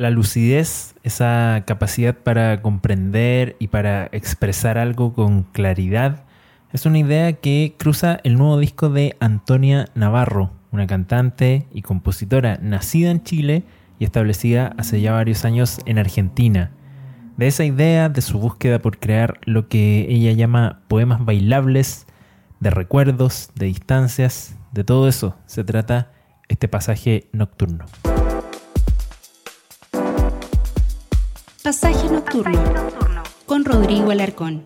la lucidez, esa capacidad para comprender y para expresar algo con claridad, es una idea que cruza el nuevo disco de Antonia Navarro, una cantante y compositora nacida en Chile y establecida hace ya varios años en Argentina. De esa idea, de su búsqueda por crear lo que ella llama poemas bailables, de recuerdos, de distancias, de todo eso se trata este pasaje nocturno. Pasaje nocturno, con Rodrigo Alarcón.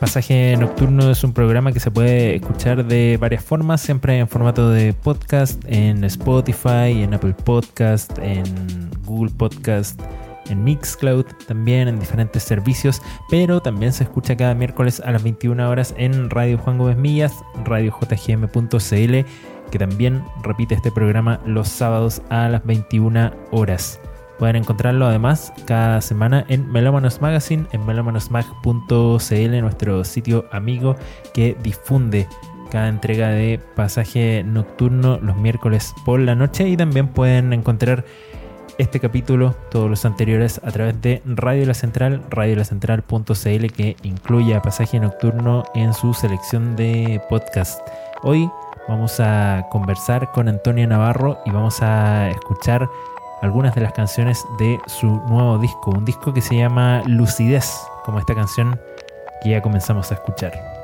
Pasaje Nocturno es un programa que se puede escuchar de varias formas, siempre en formato de podcast, en Spotify, en Apple Podcast, en Google Podcast, en Mixcloud, también en diferentes servicios, pero también se escucha cada miércoles a las 21 horas en Radio Juan Gómez Millas, radiojgm.cl, que también repite este programa los sábados a las 21 horas. Pueden encontrarlo además cada semana en Melómanos Magazine, en melomanosmag.cl, nuestro sitio amigo que difunde cada entrega de pasaje nocturno los miércoles por la noche y también pueden encontrar este capítulo, todos los anteriores, a través de Radio La Central, radiolacentral.cl que incluye a pasaje nocturno en su selección de podcast. Hoy vamos a conversar con Antonia Navarro y vamos a escuchar algunas de las canciones de su nuevo disco, un disco que se llama Lucidez, como esta canción que ya comenzamos a escuchar.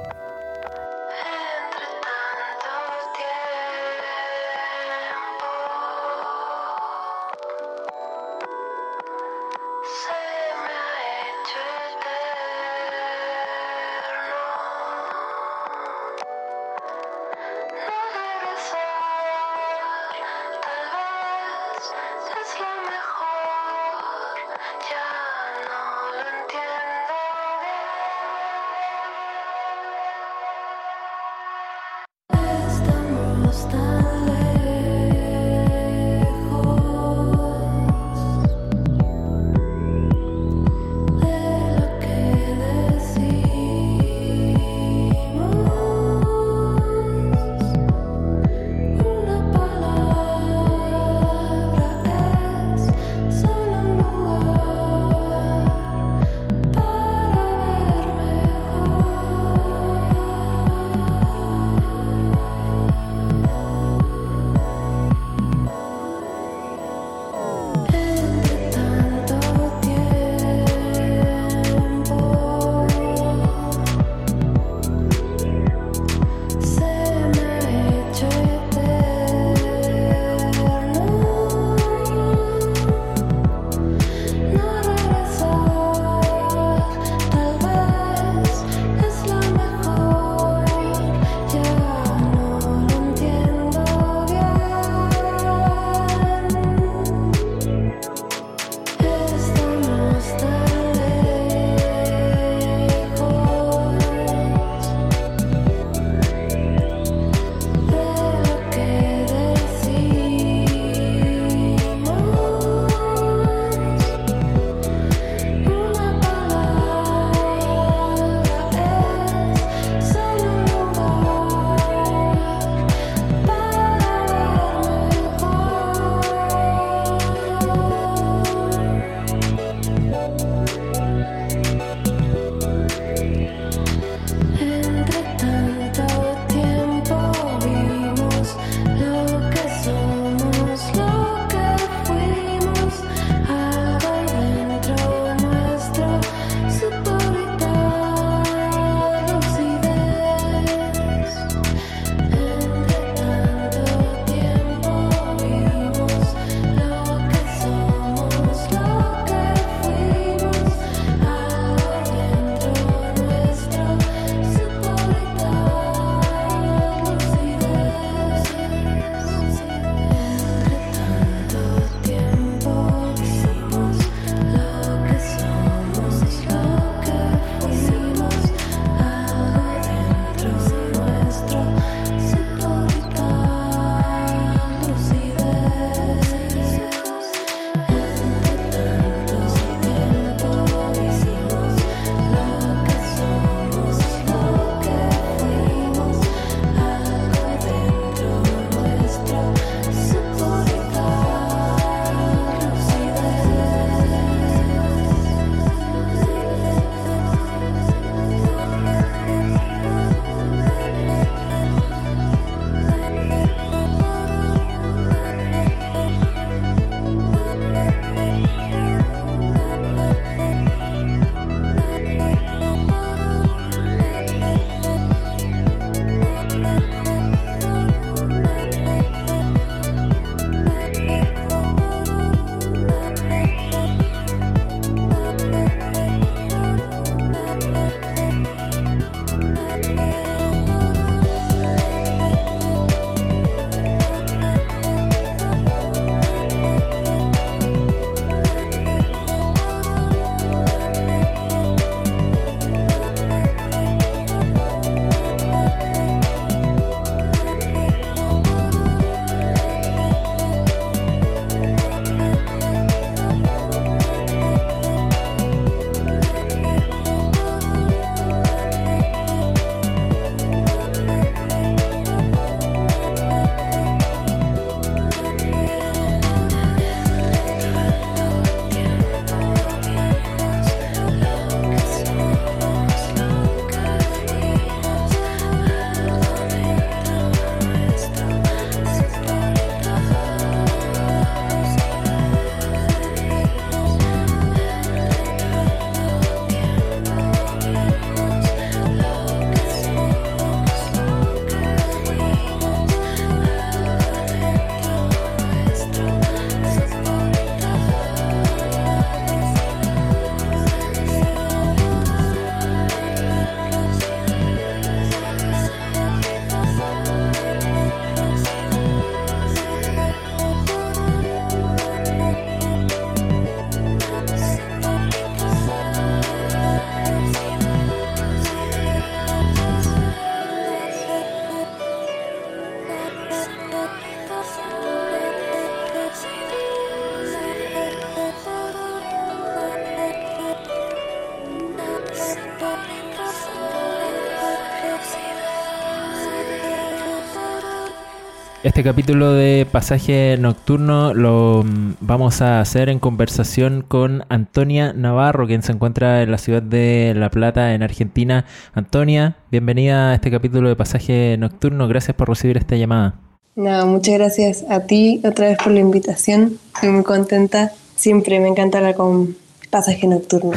Este capítulo de Pasaje Nocturno lo mm, vamos a hacer en conversación con Antonia Navarro, quien se encuentra en la ciudad de La Plata, en Argentina. Antonia, bienvenida a este capítulo de Pasaje Nocturno. Gracias por recibir esta llamada. No, muchas gracias a ti otra vez por la invitación. Estoy muy contenta. Siempre me encanta hablar con pasaje nocturno.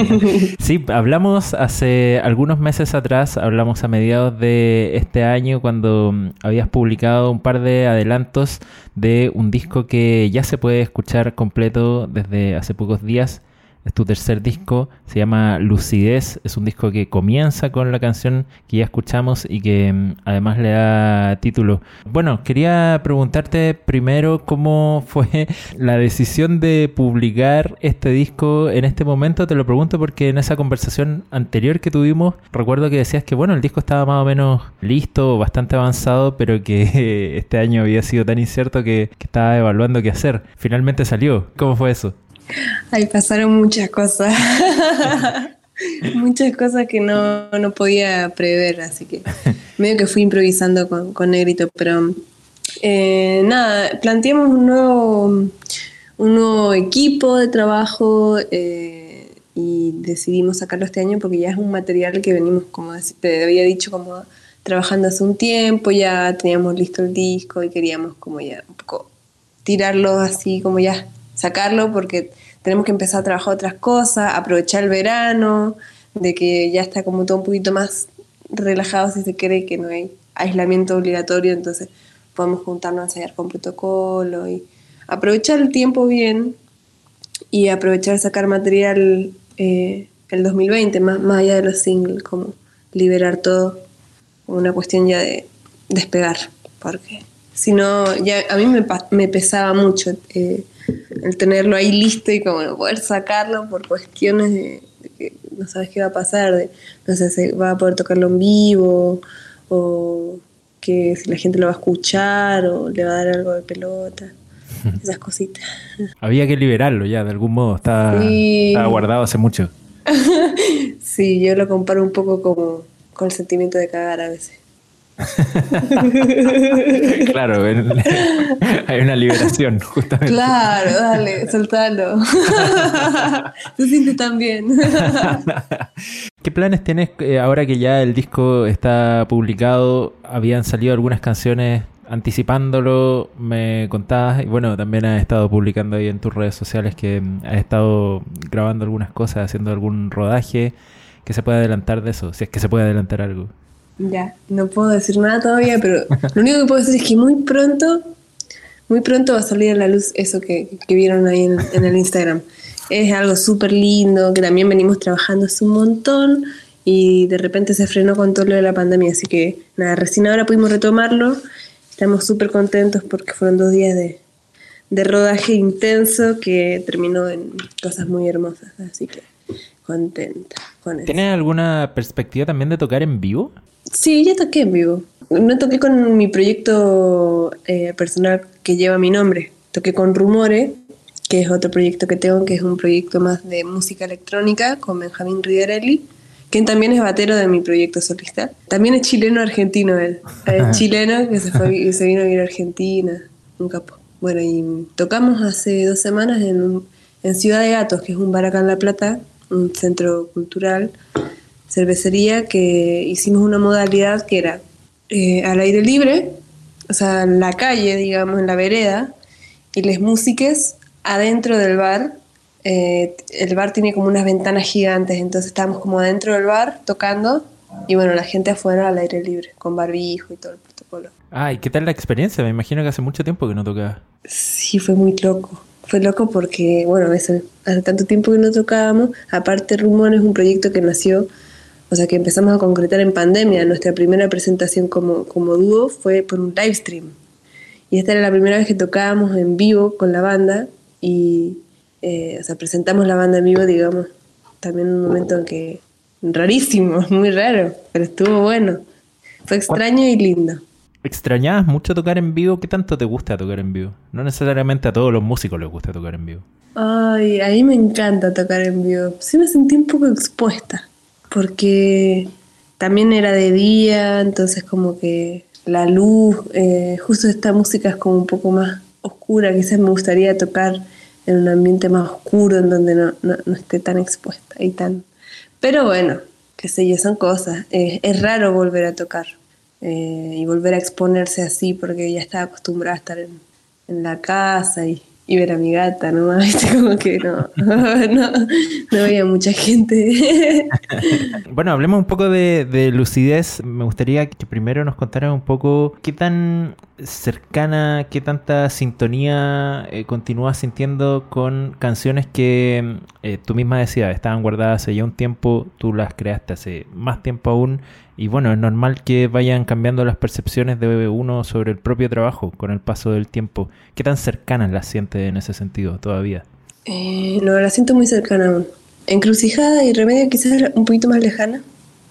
sí, hablamos hace algunos meses atrás, hablamos a mediados de este año cuando mm, habías publicado un par de adelantos de un disco que ya se puede escuchar completo desde hace pocos días es tu tercer disco, se llama Lucidez, es un disco que comienza con la canción que ya escuchamos y que mm, además le da título. Bueno, quería preguntarte primero cómo fue la decisión de publicar este disco en este momento, te lo pregunto porque en esa conversación anterior que tuvimos recuerdo que decías que bueno, el disco estaba más o menos listo, bastante avanzado, pero que este año había sido tan incierto que, que estaba evaluando qué hacer. Finalmente salió, ¿cómo fue eso? Ahí pasaron muchas cosas. muchas cosas que no, podía prever, así que medio que fui improvisando con, Negrito, pero eh, nada, planteamos un nuevo, un nuevo equipo de trabajo eh, y decidimos sacarlo este año porque ya es un material que venimos, como te había dicho, como trabajando hace un tiempo, ya teníamos listo el disco y queríamos como ya un poco tirarlo así, como ya sacarlo porque tenemos que empezar a trabajar otras cosas, aprovechar el verano, de que ya está como todo un poquito más relajado si se cree que no hay aislamiento obligatorio, entonces podemos juntarnos a ensayar con protocolo y aprovechar el tiempo bien y aprovechar sacar material eh, el 2020, más, más allá de los singles, como liberar todo, una cuestión ya de despegar, porque si no, ya a mí me, me pesaba mucho eh, el tenerlo ahí listo y como no poder sacarlo por cuestiones de, que no sabes qué va a pasar, de no sé si va a poder tocarlo en vivo o que si la gente lo va a escuchar o le va a dar algo de pelota, esas cositas. Había que liberarlo ya, de algún modo, estaba, guardado hace mucho. sí, yo lo comparo un poco como con el sentimiento de cagar a veces. claro, hay una liberación, justamente. Claro, dale, soltalo. Se siente tan bien. ¿Qué planes tienes eh, ahora que ya el disco está publicado? Habían salido algunas canciones anticipándolo, me contabas, y bueno, también has estado publicando ahí en tus redes sociales que mm, has estado grabando algunas cosas, haciendo algún rodaje. ¿Qué se puede adelantar de eso? Si es que se puede adelantar algo. Ya, no puedo decir nada todavía, pero lo único que puedo decir es que muy pronto, muy pronto va a salir a la luz eso que, vieron ahí en, el Instagram. Es algo súper lindo, que también venimos trabajando hace un montón y de repente se frenó con todo lo de la pandemia, así que nada, recién ahora pudimos retomarlo. Estamos súper contentos porque fueron dos días de, de rodaje intenso que terminó en cosas muy hermosas, así que contenta con eso. ¿Tienes alguna perspectiva también de tocar en vivo? Sí, ya toqué en vivo. No toqué con mi proyecto eh, personal que lleva mi nombre. Toqué con Rumore, que es otro proyecto que tengo, que es un proyecto más de música electrónica con Benjamín Riderelli, quien también es batero de mi proyecto solista. También es chileno-argentino él. Es chileno que se, fue, se vino a ir a Argentina, un capo. Bueno, y tocamos hace dos semanas en, en Ciudad de Gatos, que es un bar acá en La Plata, un centro cultural cervecería que hicimos una modalidad que era eh, al aire libre, o sea, en la calle, digamos, en la vereda, y las músicas adentro del bar. Eh, el bar tiene como unas ventanas gigantes, entonces estábamos como adentro del bar tocando y bueno, la gente afuera al aire libre, con barbijo y todo el protocolo. Ah, ¿y qué tal la experiencia? Me imagino que hace mucho tiempo que no tocaba. Sí, fue muy loco. Fue loco porque, bueno, hace, hace tanto tiempo que no tocábamos. Aparte, Rumón es un proyecto que nació o sea que empezamos a concretar en pandemia. Nuestra primera presentación como, como dúo fue por un live stream. Y esta era la primera vez que tocábamos en vivo con la banda y, eh, o sea, presentamos la banda en vivo, digamos, también en un momento en que rarísimo, muy raro, pero estuvo bueno. Fue extraño y lindo. ¿Extrañabas mucho tocar en vivo? ¿Qué tanto te gusta tocar en vivo? No necesariamente a todos los músicos les gusta tocar en vivo. Ay, a mí me encanta tocar en vivo. Sí me sentí un poco expuesta porque también era de día, entonces como que la luz, eh, justo esta música es como un poco más oscura, quizás me gustaría tocar en un ambiente más oscuro, en donde no, no, esté tan expuesta y tan... Pero bueno, qué sé yo, son cosas. es raro volver a tocar eh, y volver a exponerse así, porque ya estaba acostumbrada a estar en la casa y y ver a mi gata ¿no? como que no, no, veía mucha gente. bueno, hablemos un poco de, lucidez. Me gustaría que primero nos contaran un poco qué tan cercana, qué tanta sintonía eh, continúas sintiendo con canciones que eh, tú misma decías, estaban guardadas hace ya un tiempo, tú las creaste hace más tiempo aún y bueno, es normal que vayan cambiando las percepciones de uno sobre el propio trabajo con el paso del tiempo. ¿Qué tan cercanas las sientes en ese sentido todavía? Eh, no, la siento muy cercana aún. Encrucijada y remedio quizás un poquito más lejana,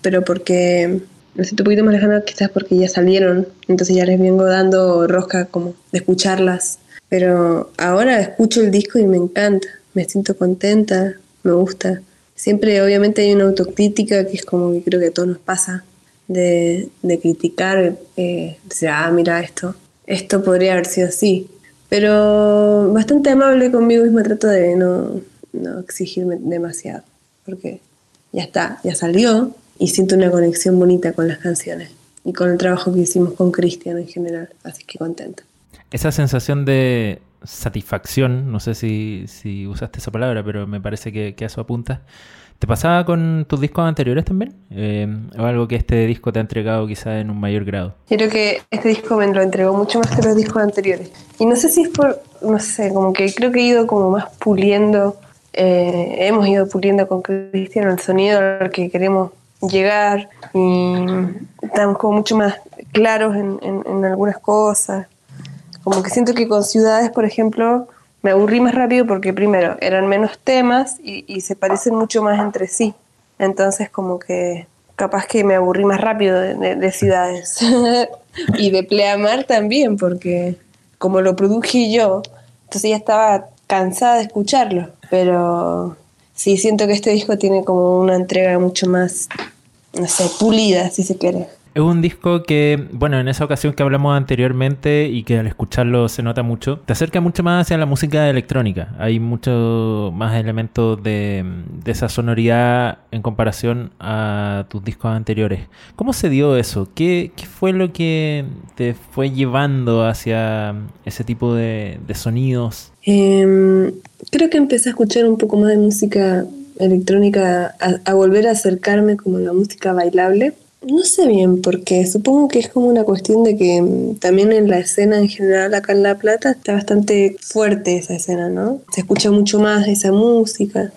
pero porque la siento un poquito más lejana quizás porque ya salieron, entonces ya les vengo dando rosca como de escucharlas. Pero ahora escucho el disco y me encanta, me siento contenta, me gusta. Siempre obviamente hay una autocrítica que es como que creo que a todos nos pasa, de, criticar, eh, decir, ah, mira esto, esto podría haber sido así. Pero bastante amable conmigo mismo trato de no, no exigirme demasiado, porque ya está, ya salió y siento una conexión bonita con las canciones y con el trabajo que hicimos con Cristian en general, así que contenta. Esa sensación de satisfacción, no sé si, si usaste esa palabra, pero me parece que, que a eso apunta, ¿Te pasaba con tus discos anteriores también? Eh, ¿O algo que este disco te ha entregado quizás en un mayor grado? Creo que este disco me lo entregó mucho más que los discos anteriores. Y no sé si es por, no sé, como que creo que he ido como más puliendo, eh, hemos ido puliendo con Cristian el sonido al que queremos llegar y estamos como mucho más claros en, en algunas cosas. Como que siento que con Ciudades, por ejemplo, me aburrí más rápido porque primero eran menos temas y, se parecen mucho más entre sí. Entonces como que capaz que me aburrí más rápido de, ciudades. y de Pleamar también, porque como lo produje yo, entonces ya estaba cansada de escucharlo. Pero sí siento que este disco tiene como una entrega mucho más, no sé, pulida, si se quiere. Es un disco que, bueno, en esa ocasión que hablamos anteriormente y que al escucharlo se nota mucho, te acerca mucho más hacia la música electrónica. Hay mucho más elementos de, esa sonoridad en comparación a tus discos anteriores. ¿Cómo se dio eso? ¿Qué, fue lo que te fue llevando hacia ese tipo de, sonidos? Em, creo que empecé a escuchar un poco más de música electrónica, a, a volver a acercarme como la música bailable no sé bien, porque supongo que es como una cuestión de que mm, también en la escena en general acá en La Plata está bastante fuerte esa escena, ¿no? Se escucha mucho más esa música.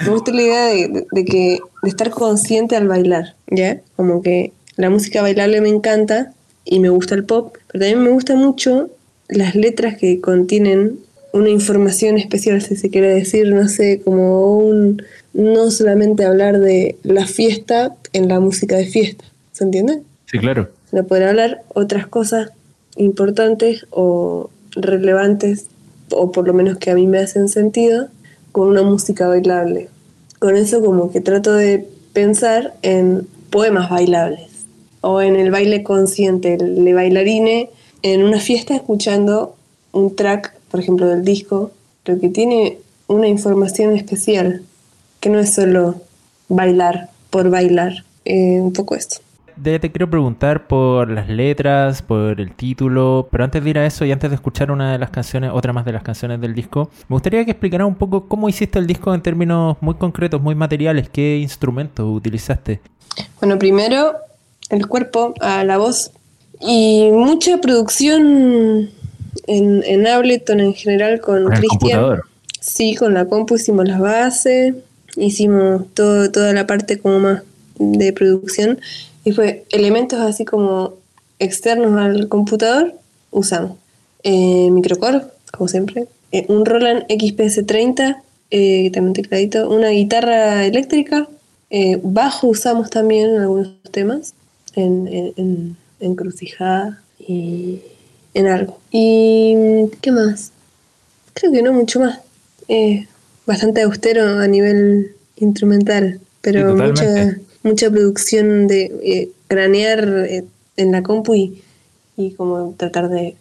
Me gusta la idea de, que, de estar consciente al bailar, ¿ya? Como que la música bailable me encanta y me gusta el pop, pero también me gusta mucho las letras que contienen una información especial, si se quiere decir, no sé, como un, no solamente hablar de la fiesta en la música de fiesta, ¿se entiende? Sí, claro. Sino poder hablar otras cosas importantes o relevantes, o por lo menos que a mí me hacen sentido, con una música bailable. Con eso como que trato de pensar en poemas bailables o en el baile consciente, el de bailarine en una fiesta escuchando un track, por ejemplo, del disco, pero que tiene una información especial que no es solo bailar por bailar, eh, un poco esto. Te quiero preguntar por las letras, por el título, pero antes de ir a eso y antes de escuchar una de las canciones, otra más de las canciones del disco, me gustaría que explicara un poco cómo hiciste el disco en términos muy concretos, muy materiales, qué instrumentos utilizaste. Bueno, primero el cuerpo, a la voz y mucha producción en, en Ableton en general con Cristian. Sí, con la compu hicimos las bases, hicimos todo, toda la parte como más de producción y fue elementos así como externos al computador, usamos. Eh, microcore, como siempre, eh, un Roland XPS30, eh, también tecladito, una guitarra eléctrica, eh, bajo usamos también en algunos temas, en, en, encrucijada y en algo. ¿Y qué más? Creo que no mucho más. Bastante austero a nivel instrumental, pero mucha, mucha producción de eh, cranear eh, en la compu y, y como tratar de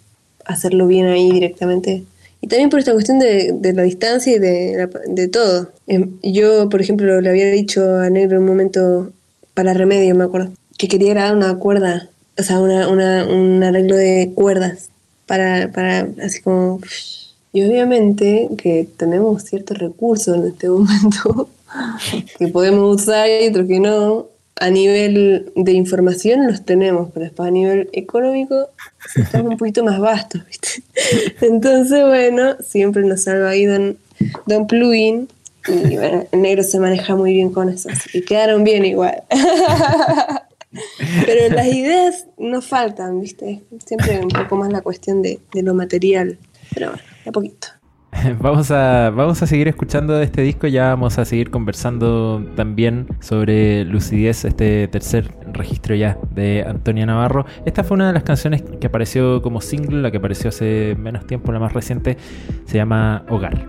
hacerlo bien ahí directamente. Y también por esta cuestión de, de la distancia y de, de todo. Em, Yo, por ejemplo, le había dicho a Negro un momento para remedio, me acuerdo, que quería grabar una cuerda, o sea, una, una- un arreglo de cuerdas para, para así como... Y obviamente que tenemos ciertos recursos en este momento que podemos usar y otros que no. A nivel de información los tenemos, pero después a nivel económico estamos un poquito más vastos, ¿viste? Entonces, bueno, siempre nos salva ahí Don, don Plugin. Y bueno, el negro se maneja muy bien con eso, así que quedaron bien igual. Pero las ideas no faltan, ¿viste? Siempre un poco más la cuestión de, de lo material. Pero bueno, a poquito. Vamos a, vamos a seguir escuchando de este disco, ya vamos a seguir conversando también sobre Lucidez, este tercer registro ya de Antonia Navarro. Esta fue una de las canciones que apareció como single, la que apareció hace menos tiempo, la más reciente, se llama Hogar.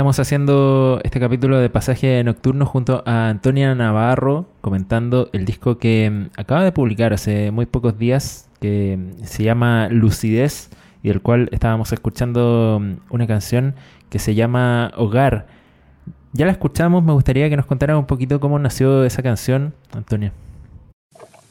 Estamos haciendo este capítulo de pasaje nocturno junto a Antonia Navarro comentando el disco que mm, acaba de publicar hace muy pocos días que mm, se llama Lucidez y del cual estábamos escuchando mm, una canción que se llama Hogar. Ya la escuchamos, me gustaría que nos contaran un poquito cómo nació esa canción, Antonia.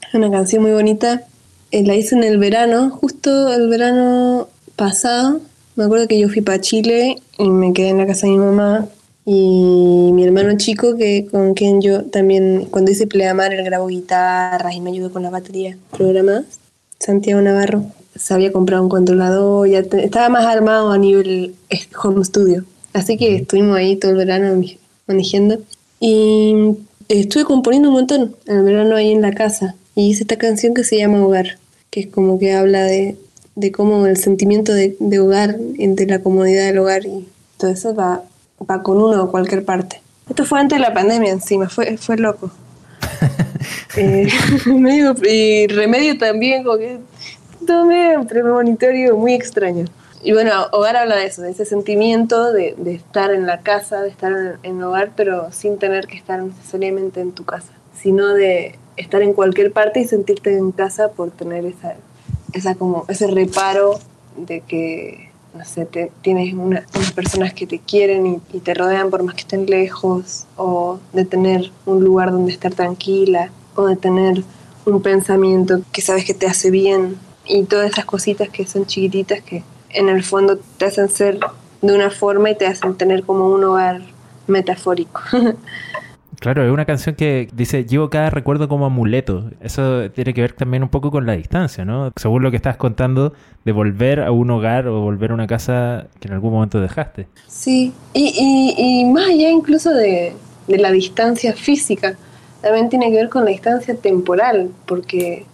Es una canción muy bonita. Eh, la hice en el verano, justo el verano pasado. Me acuerdo que yo fui para Chile y me quedé en la casa de mi mamá. Y mi hermano chico, que con quien yo también, cuando hice Pleamar, él grabó guitarras y me ayudó con las baterías programadas. Santiago Navarro se había comprado un controlador, ya te- estaba más armado a nivel eh, home studio. Así que estuvimos ahí todo el verano manejando. Y estuve componiendo un montón en el verano ahí en la casa y hice esta canción que se llama Hogar, que es como que habla de, de cómo el sentimiento de, de hogar, de la comodidad del hogar y todo eso va, va con uno a cualquier parte. Esto fue antes de la pandemia encima, fue, fue loco. Eh, medio- y remedio también, como que todo medio premonitorio muy extraño. Y bueno, hogar habla de eso, de ese sentimiento de, de estar en la casa, de estar en, en hogar, pero sin tener que estar necesariamente en tu casa, sino de estar en cualquier parte y sentirte en casa por tener esa, esa como ese reparo de que no sé, te- tienes una- unas personas que te quieren y, y te rodean por más que estén lejos, o de tener un lugar donde estar tranquila, o de tener un pensamiento que sabes que te hace bien, y todas esas cositas que son chiquititas que en el fondo te hacen ser de una forma y te hacen tener como un hogar metafórico. Claro, es una canción que dice, llevo cada recuerdo como amuleto. Eso tiene que ver también un poco con la distancia, ¿no? Según lo que estás contando, de volver a un hogar o volver a una casa que en algún momento dejaste. Sí, y, y, y más allá incluso de, la distancia física, también tiene que ver con la distancia temporal, porque,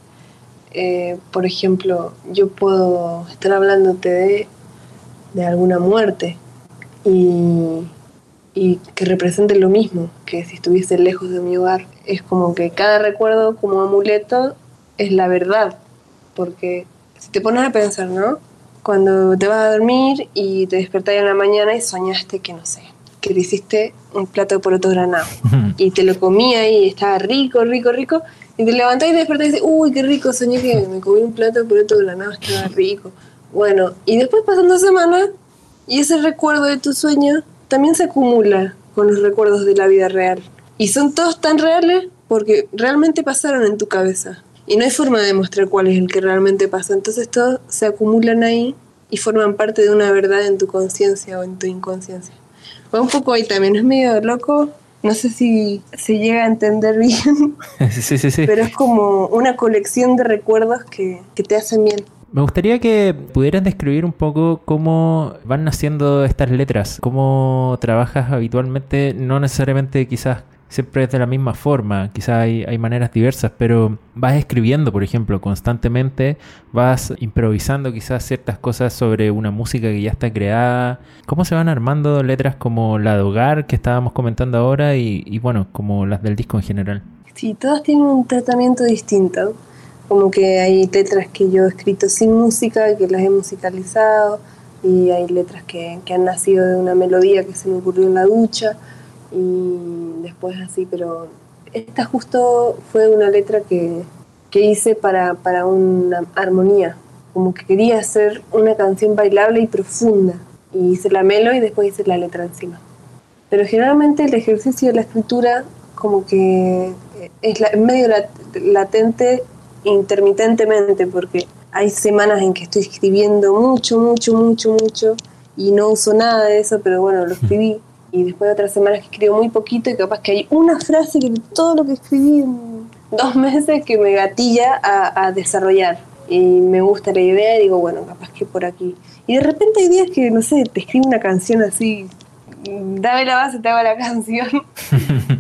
eh, por ejemplo, yo puedo estar hablándote de, de alguna muerte y, y que represente lo mismo que si estuviese lejos de mi hogar. Es como que cada recuerdo como amuleto es la verdad, porque si te pones a pensar, ¿no? Cuando te vas a dormir y te despertás en la mañana y soñaste que, no sé, que te hiciste un plato de poroto granado y te lo comía y estaba rico, rico, rico, y te levantás y te despertás y dices, uy, qué rico, soñé que me comí un plato de poroto granado, estaba rico. Bueno, y después pasan dos semanas y ese recuerdo de tu sueño también se acumula con los recuerdos de la vida real. Y son todos tan reales porque realmente pasaron en tu cabeza. Y no hay forma de demostrar cuál es el que realmente pasó. Entonces todos se acumulan ahí y forman parte de una verdad en tu conciencia o en tu inconsciencia. Va un poco ahí también, es medio loco. No sé si se llega a entender bien, sí, sí, sí. pero es como una colección de recuerdos que, que te hacen bien. Me gustaría que pudieras describir un poco cómo van naciendo estas letras, cómo trabajas habitualmente, no necesariamente quizás siempre es de la misma forma, quizás hay, hay maneras diversas, pero vas escribiendo, por ejemplo, constantemente, vas improvisando quizás ciertas cosas sobre una música que ya está creada. ¿Cómo se van armando letras como la de hogar que estábamos comentando ahora y, y bueno, como las del disco en general? Sí, todas tienen un tratamiento distinto. Como que hay letras que yo he escrito sin música, que las he musicalizado, y hay letras que, que han nacido de una melodía que se me ocurrió en la ducha, y después así, pero esta justo fue una letra que, que hice para, para una armonía, como que quería hacer una canción bailable y profunda, y hice la melo y después hice la letra encima. Pero generalmente el ejercicio de la escritura como que es la- medio lat- latente intermitentemente porque hay semanas en que estoy escribiendo mucho, mucho, mucho, mucho y no uso nada de eso, pero bueno, lo escribí. Y después de otras semanas que escribo muy poquito y capaz que hay una frase que todo lo que escribí en dos meses que me gatilla a, a desarrollar. Y me gusta la idea y digo, bueno, capaz que por aquí. Y de repente hay días que, no sé, te escribo una canción así, dame la base, te hago la canción.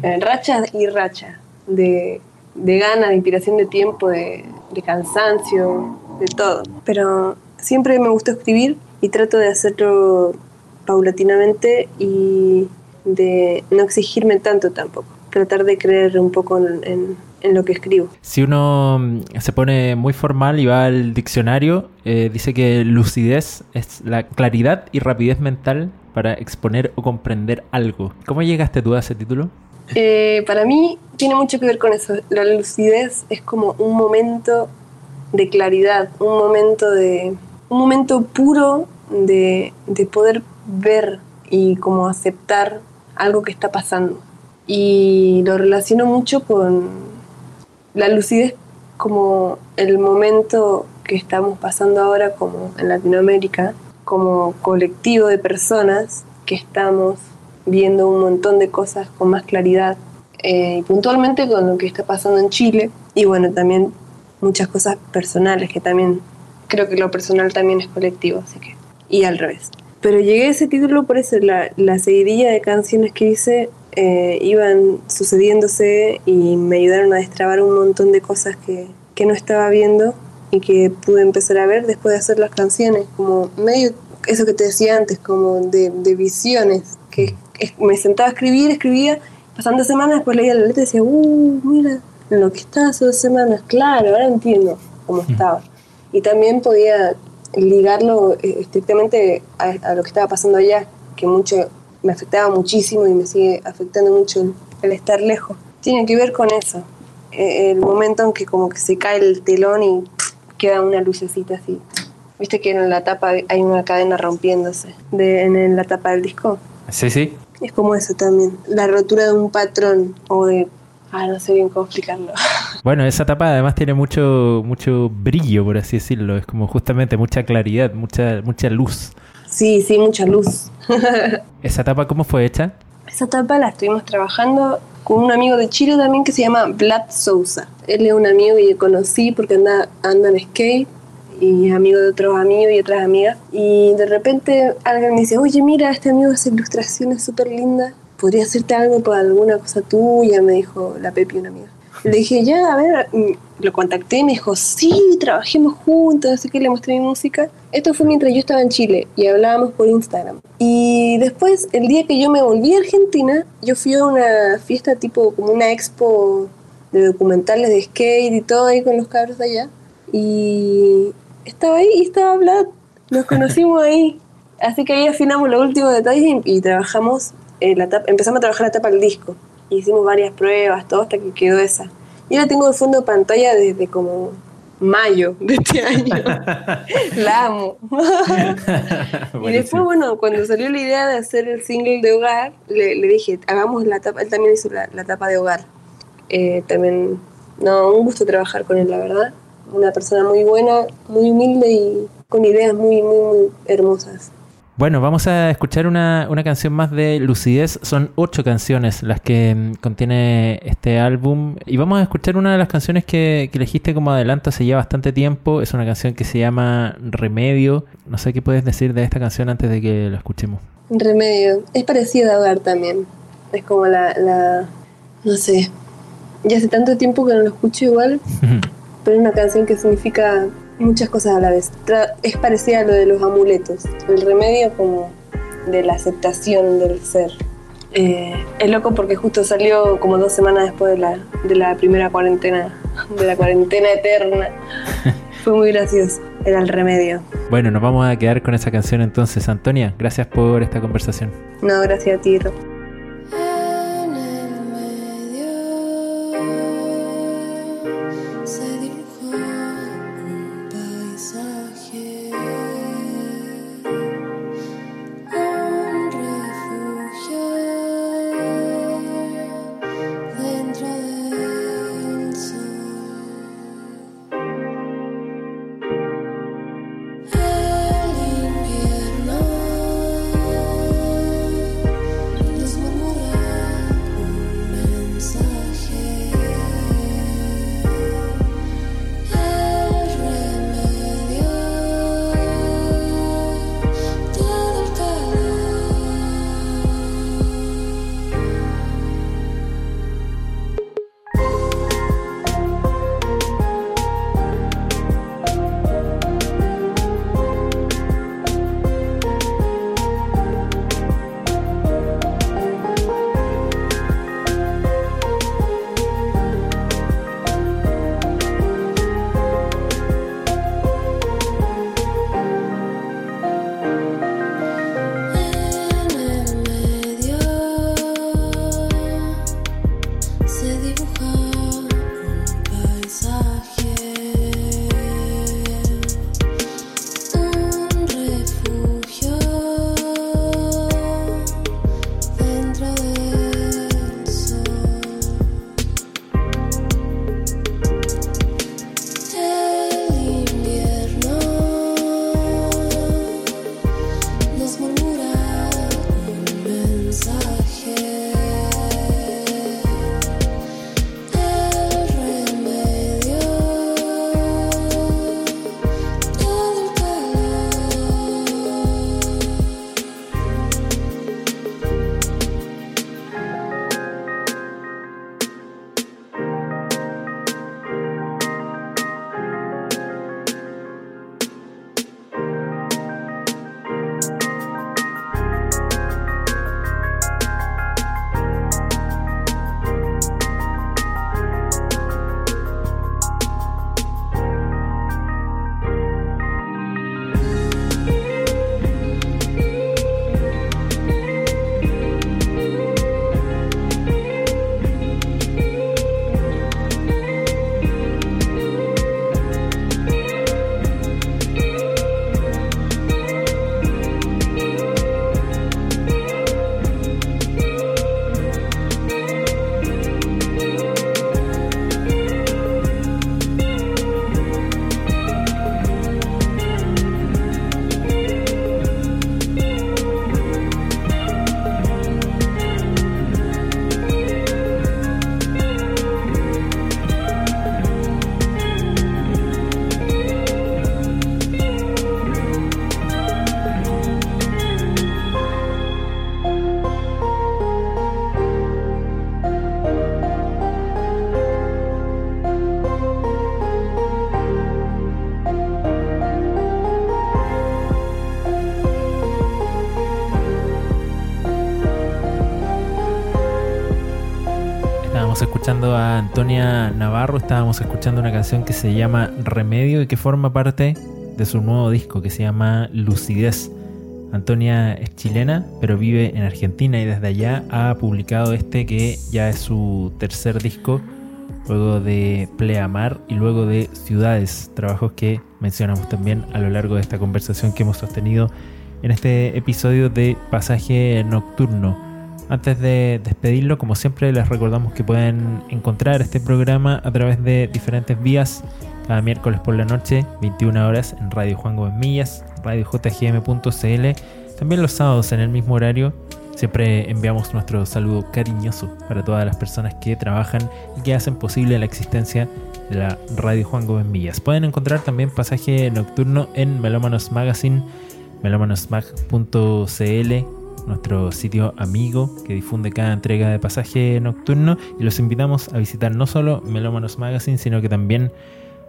Eh, rachas y rachas de, de ganas, de inspiración de tiempo, de, cansancio, de todo. Pero siempre me gustó escribir y trato de hacerlo paulatinamente y de no exigirme tanto tampoco. Tratar de creer un poco en, en- en lo que escribo. Si uno mm, se pone muy formal y va al diccionario, eh, dice que lucidez es la claridad y rapidez mental para exponer o comprender algo. ¿Cómo llegaste tú a ese título? Eh, para mí tiene mucho que ver con eso. La lucidez es como un momento de claridad, un momento de un momento puro de, de poder ver y como aceptar algo que está pasando. Y lo relaciono mucho con la lucidez como el momento que estamos pasando ahora como en Latinoamérica, como colectivo de personas que estamos viendo un montón de cosas con más claridad, eh, y puntualmente con lo que está pasando en Chile, y bueno, también muchas cosas personales, que también creo que lo personal también es colectivo, así que, y al revés. Pero llegué a ese título por eso, la, la seguidilla de canciones que hice eh, iban sucediéndose y me ayudaron a destrabar un montón de cosas que, que no estaba viendo y que pude empezar a ver después de hacer las canciones, como medio eso que te decía antes, como de, de visiones, que es- me sentaba a escribir, escribía, pasando semanas, después leía la letra y decía, uh, mira, en lo que estaba hace dos semanas, claro, ahora entiendo cómo estaba. Y también podía ligarlo eh, estrictamente a, a lo que estaba pasando allá, que mucho me afectaba muchísimo y me sigue afectando mucho el, el estar lejos. Tiene que ver con eso, eh, el momento en que como que se cae el telón y queda una lucecita así. Viste que en la tapa hay una cadena rompiéndose de, en la tapa del disco. Sí, sí. Es como eso también, la rotura de un patrón o de... Ah, no sé bien cómo explicarlo. Bueno, esa tapa además tiene mucho, mucho brillo, por así decirlo. Es como justamente mucha claridad, mucha, mucha luz. Sí, sí, mucha luz. ¿Esa tapa cómo fue hecha? Esa tapa la estuvimos trabajando con un amigo de Chile también que se llama Vlad Sousa. Él es un amigo que yo conocí porque anda, anda en skate y es amigo de otros amigos y otras amigas. Y de repente alguien me dice, oye, mira, este amigo hace ilustraciones súper lindas. ¿Podría hacerte algo para alguna cosa tuya? Me dijo la Pepi, una amiga. Le dije, ya, a ver, lo contacté me dijo, sí, trabajemos juntos, así que le mostré mi música. Esto fue mientras yo estaba en Chile y hablábamos por Instagram. Y después, el día que yo me volví a Argentina, yo fui a una fiesta tipo como una expo de documentales de skate y todo ahí con los cabros de allá. Y estaba ahí y estaba Vlad. Nos conocimos ahí. Así que ahí afinamos los últimos detalles y, y trabajamos, eh, la tapa- empezamos a trabajar la tapa del disco. Hicimos varias pruebas, todo hasta que quedó esa. Y la tengo de fondo de pantalla desde como mayo de este año. la amo. y después, bueno, cuando salió la idea de hacer el single de hogar, le, le dije, hagamos la tapa, él también hizo la, la tapa de hogar. Eh, también, no, un gusto trabajar con él, la verdad. Una persona muy buena, muy humilde y con ideas muy, muy, muy hermosas. Bueno, vamos a escuchar una, una canción más de Lucidez. Son ocho canciones las que mm, contiene este álbum. Y vamos a escuchar una de las canciones que, que elegiste como adelanto hace ya bastante tiempo. Es una canción que se llama Remedio. No sé qué puedes decir de esta canción antes de que la escuchemos. Remedio. Es parecido a hogar también. Es como la, la, no sé, ya hace tanto tiempo que no lo escucho igual, pero es una canción que significa muchas cosas a la vez. Tra- es parecida a lo de los amuletos. El remedio como de la aceptación del ser. Eh, es loco porque justo salió como dos semanas después de la, de la primera cuarentena, de la cuarentena eterna. Fue muy gracioso. Era el remedio. Bueno, nos vamos a quedar con esa canción entonces. Antonia, gracias por esta conversación. No, gracias a ti, Ro. Se dibujó escuchando a Antonia Navarro, estábamos escuchando una canción que se llama Remedio y que forma parte de su nuevo disco que se llama Lucidez. Antonia es chilena, pero vive en Argentina y desde allá ha publicado este que ya es su tercer disco, luego de Pleamar y luego de Ciudades, trabajos que mencionamos también a lo largo de esta conversación que hemos sostenido en este episodio de Pasaje Nocturno. Antes de despedirlo, como siempre, les recordamos que pueden encontrar este programa a través de diferentes vías cada miércoles por la noche, 21 horas en Radio Juan Gómez Millas, radiojgm.cl. También los sábados en el mismo horario. Siempre enviamos nuestro saludo cariñoso para todas las personas que trabajan y que hacen posible la existencia de la Radio Juan Gómez Millas. Pueden encontrar también pasaje nocturno en Melómanos Magazine, melómanosmag.cl, nuestro sitio amigo que difunde cada entrega de pasaje nocturno. Y los invitamos a visitar no solo Melómanos Magazine, sino que también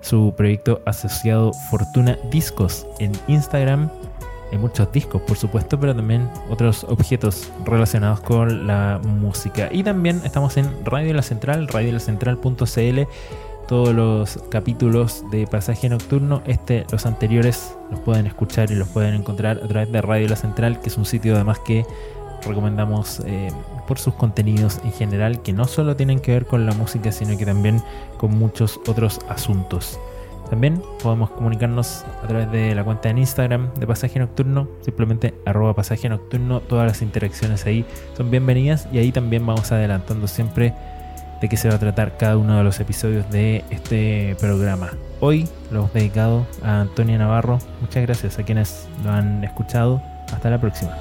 su proyecto asociado Fortuna Discos en Instagram. Hay muchos discos, por supuesto, pero también otros objetos relacionados con la música. Y también estamos en Radio La Central, radiolacentral.cl. Todos los capítulos de Pasaje Nocturno, este, los anteriores, los pueden escuchar y los pueden encontrar a través de Radio La Central, que es un sitio además que recomendamos eh, por sus contenidos en general, que no solo tienen que ver con la música, sino que también con muchos otros asuntos. También podemos comunicarnos a través de la cuenta en Instagram de Pasaje Nocturno, simplemente arroba pasaje nocturno, todas las interacciones ahí son bienvenidas y ahí también vamos adelantando siempre de qué se va a tratar cada uno de los episodios de este programa. Hoy lo hemos dedicado a Antonia Navarro, muchas gracias a quienes lo han escuchado, hasta la próxima.